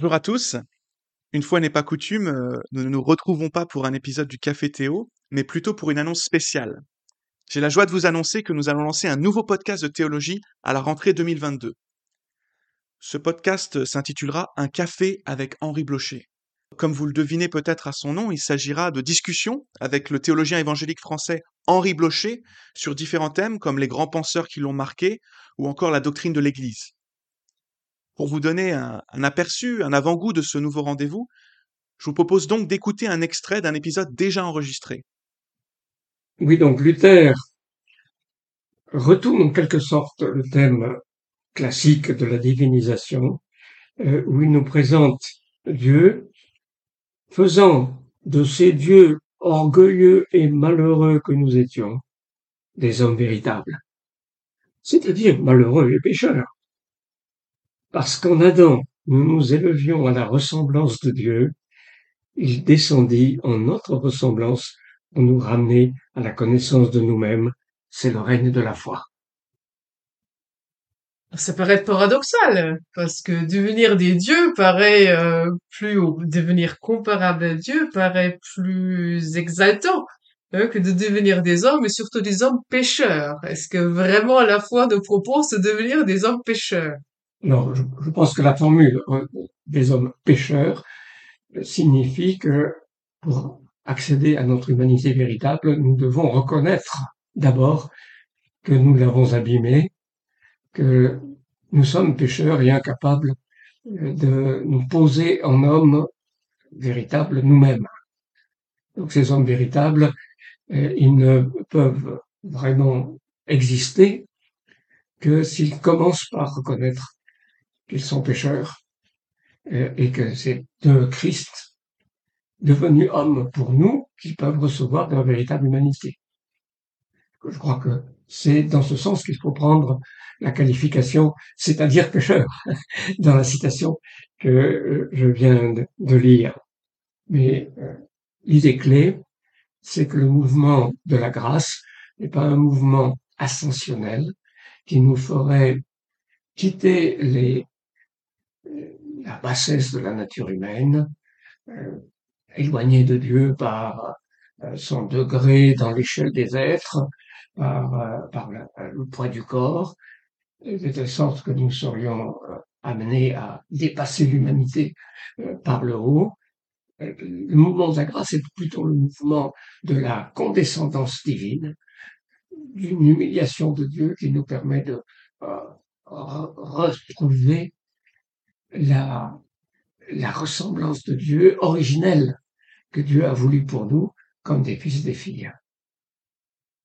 Bonjour à tous. Une fois n'est pas coutume, euh, nous ne nous retrouvons pas pour un épisode du Café Théo, mais plutôt pour une annonce spéciale. J'ai la joie de vous annoncer que nous allons lancer un nouveau podcast de théologie à la rentrée 2022. Ce podcast s'intitulera Un café avec Henri Blocher. Comme vous le devinez peut-être à son nom, il s'agira de discussions avec le théologien évangélique français Henri Blocher sur différents thèmes comme les grands penseurs qui l'ont marqué ou encore la doctrine de l'Église. Pour vous donner un, aperçu, un avant-goût de ce nouveau rendez-vous, je vous propose donc d'écouter un extrait d'un épisode déjà enregistré. Oui, donc Luther retourne en quelque sorte le thème classique de la divinisation, euh, où il nous présente Dieu faisant de ces dieux orgueilleux et malheureux que nous étions des hommes véritables, c'est-à-dire malheureux et pécheurs. Parce qu'en Adam, nous nous élevions à la ressemblance de Dieu, il descendit en notre ressemblance pour nous ramener à la connaissance de nous-mêmes. C'est le règne de la foi. Ça paraît paradoxal, parce que devenir des dieux paraît euh, plus devenir comparable à Dieu paraît plus exaltant hein, que de devenir des hommes, et surtout des hommes pécheurs. Est-ce que vraiment la foi nous propose de devenir des hommes pécheurs? Non, je, pense que la formule euh, des hommes pécheurs signifie que pour accéder à notre humanité véritable, nous devons reconnaître d'abord que nous l'avons abîmé, que nous sommes pécheurs et incapables de nous poser en hommes véritables nous-mêmes. Donc ces hommes véritables, euh, ils ne peuvent vraiment exister que s'ils commencent par reconnaître qu'ils sont pécheurs euh, et que c'est de Christ devenu homme pour nous qu'ils peuvent recevoir leur véritable humanité. Je crois que c'est dans ce sens qu'il faut prendre la qualification, c'est-à-dire pécheur, dans la citation que euh, je viens de, lire. Mais euh, l'idée clé, c'est que le mouvement de la grâce n'est pas un mouvement ascensionnel qui nous ferait quitter les, la bassesse de la nature humaine, euh, éloigné de Dieu par son degré dans l'échelle des êtres, par, le poids du corps, de telle sorte que nous serions euh, amenés à dépasser l'humanité euh, par le haut. Euh, le mouvement de la grâce est plutôt le mouvement de la condescendance divine, d'une humiliation de Dieu qui nous permet de retrouver la, la ressemblance de Dieu originelle que Dieu a voulu pour nous comme des fils et des filles.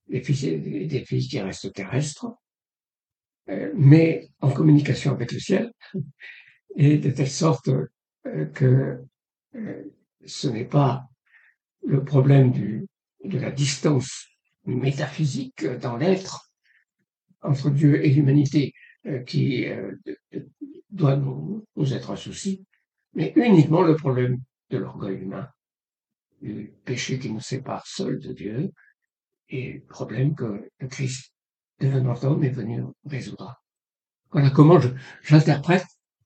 Des fils et des filles qui restent terrestres, euh, mais en communication avec le ciel, et de telle sorte euh, que euh, ce n'est pas le problème de la distance métaphysique dans l'être entre Dieu et l'humanité qui doit nous, nous, être un souci, mais uniquement le problème de l'orgueil humain, du péché qui nous sépare seul de Dieu, et le problème que le Christ devenant homme est venu résoudre. Voilà comment j'interprète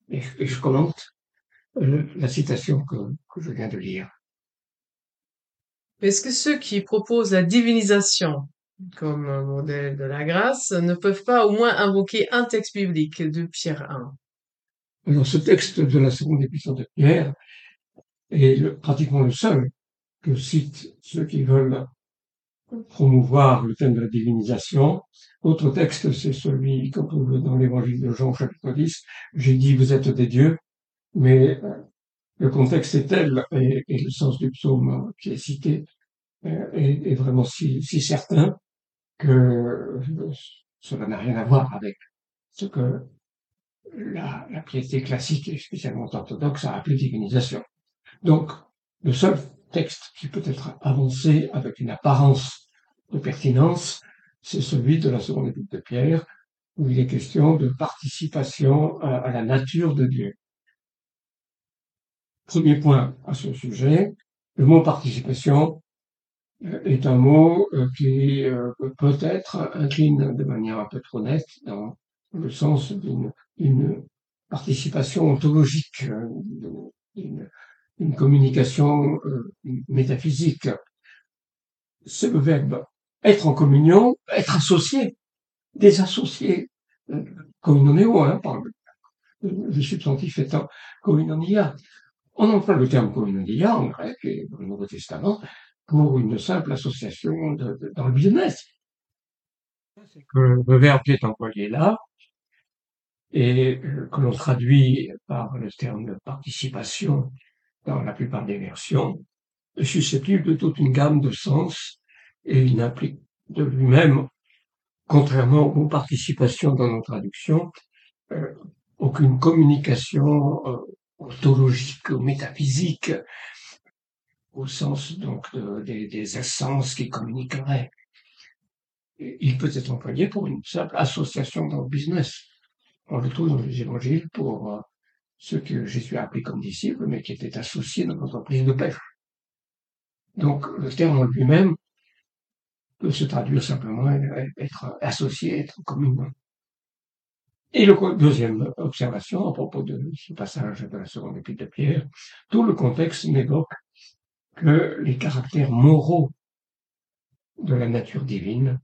et, je commente euh, la citation que, que je viens de lire. Est-ce que ceux qui proposent la divinisation comme modèle de la grâce ne peuvent pas au moins invoquer un texte biblique de Pierre 1 Alors ce texte de la seconde épître de Pierre est pratiquement le seul que citent ceux qui veulent promouvoir le thème de la divinisation. Autre texte, c'est celui qu'on trouve dans l'évangile de Jean, chapitre 10. J'ai dit, vous êtes des dieux, mais euh, le contexte est tel, et, le sens du psaume qui est cité euh, est, vraiment si, certain que euh, cela n'a rien à voir avec ce que la, piété classique et spécialement orthodoxe a appelé divinisation. Donc, le seul texte qui peut être avancé avec une apparence de pertinence, c'est celui de la seconde épître de Pierre, où il est question de participation à, la nature de Dieu. Premier point à ce sujet, le mot participation euh, est un mot euh, qui euh, peut-être incline de manière un peu trop nette dans le sens d'une participation ontologique, euh, une, une communication euh, métaphysique. C'est le verbe être en communion, être associé, désassocié, euh, communonéo, hein, par le, substantif étant communonia. On emploie le terme communonia en grec et dans le Nouveau Testament pour une simple association de, dans le business. C'est que le verbe qui est employé là, et euh, que l'on traduit par le terme participation dans la plupart des versions, est susceptible de toute une gamme de sens et il n'implique de lui-même, contrairement aux participations dans nos traductions, euh, aucune communication euh, ontologique ou métaphysique au sens donc des, des essences qui communiqueraient. Il peut être employé pour une simple association dans le business. On le trouve dans les évangiles pour euh, ceux que Jésus a appelés comme disciples, mais qui étaient associés dans l'entreprise de pêche. Donc, le terme en lui-même peut se traduire simplement être associé, être commun. Et le deuxième observation à propos de ce passage de la seconde épître de Pierre, tout le contexte n'évoque que les caractères moraux de la nature divine.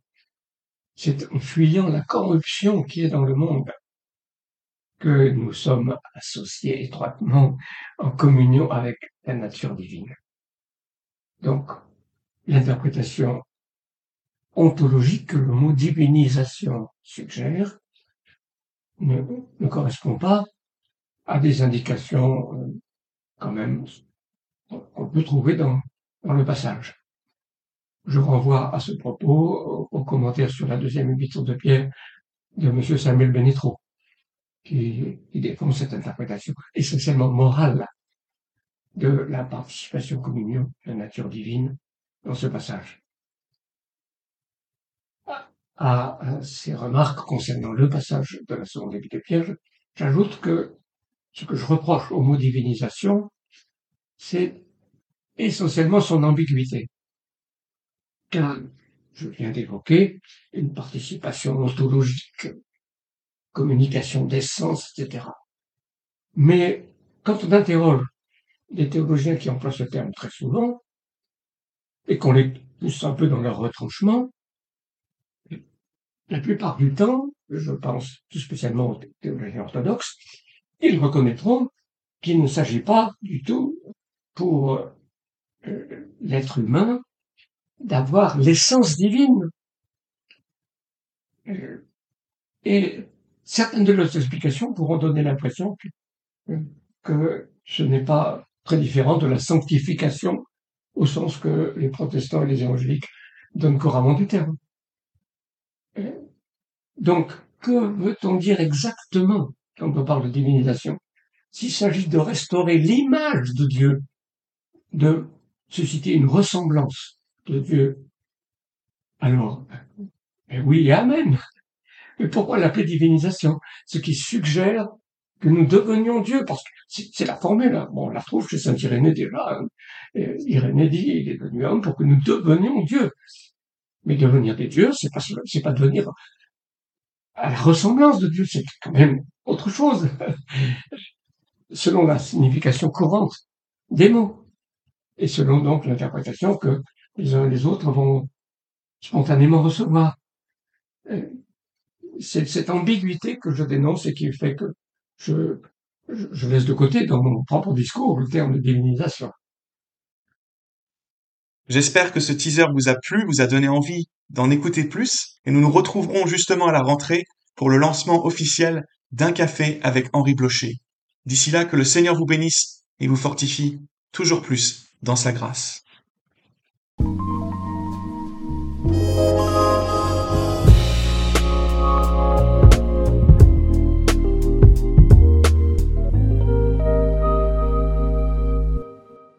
C'est en fuyant la corruption qui est dans le monde que nous sommes associés étroitement en communion avec la nature divine. Donc, l'interprétation ontologique que le mot divinisation suggère ne, correspond pas à des indications euh, quand même qu'on peut trouver dans, le passage. Je renvoie à ce propos au, commentaire sur la deuxième épître de Pierre de M. Samuel Benetro qui, défend cette interprétation essentiellement morale de la participation communion de la nature divine dans ce passage. À, ces remarques concernant le passage de la seconde épître de Pierre, j'ajoute que ce que je reproche au mot divinisation, c'est essentiellement son ambiguïté. Car je viens d'évoquer une participation ontologique communication d'essence, etc. Mais quand on interroge des théologiens qui emploient ce terme très souvent, et qu'on les pousse un peu dans leur retranchement, la plupart du temps, je pense tout spécialement aux théologiens orthodoxes, ils reconnaîtront qu'il ne s'agit pas du tout pour euh, l'être humain d'avoir l'essence divine. Euh, et certaines de leurs explications pourront donner l'impression que, ce n'est pas très différent de la sanctification au sens que les protestants et les évangéliques donnent couramment du terme. Donc, que veut-on dire exactement quand on parle de divinisation S'il s'agit de restaurer l'image de Dieu, de susciter une ressemblance de Dieu, alors, ben oui amen. Mais pourquoi l'appeler divinisation? Ce qui suggère que nous devenions Dieu, parce que c'est la formule. Hein. Bon, on la trouve chez Saint Irénée déjà. Hein. Irénée dit, il est devenu homme pour que nous devenions Dieu. Mais devenir des dieux, c'est pas c'est pas devenir à la ressemblance de Dieu, c'est quand même autre chose, selon la signification courante des mots, et selon donc l'interprétation que les uns et les autres vont spontanément recevoir. C'est cette ambiguïté que je dénonce et qui fait que je, je laisse de côté dans mon propre discours le terme de divinisation. J'espère que ce teaser vous a plu, vous a donné envie d'en écouter plus, et nous nous retrouverons justement à la rentrée pour le lancement officiel d'un café avec Henri Blocher. D'ici là, que le Seigneur vous bénisse et vous fortifie toujours plus dans sa grâce.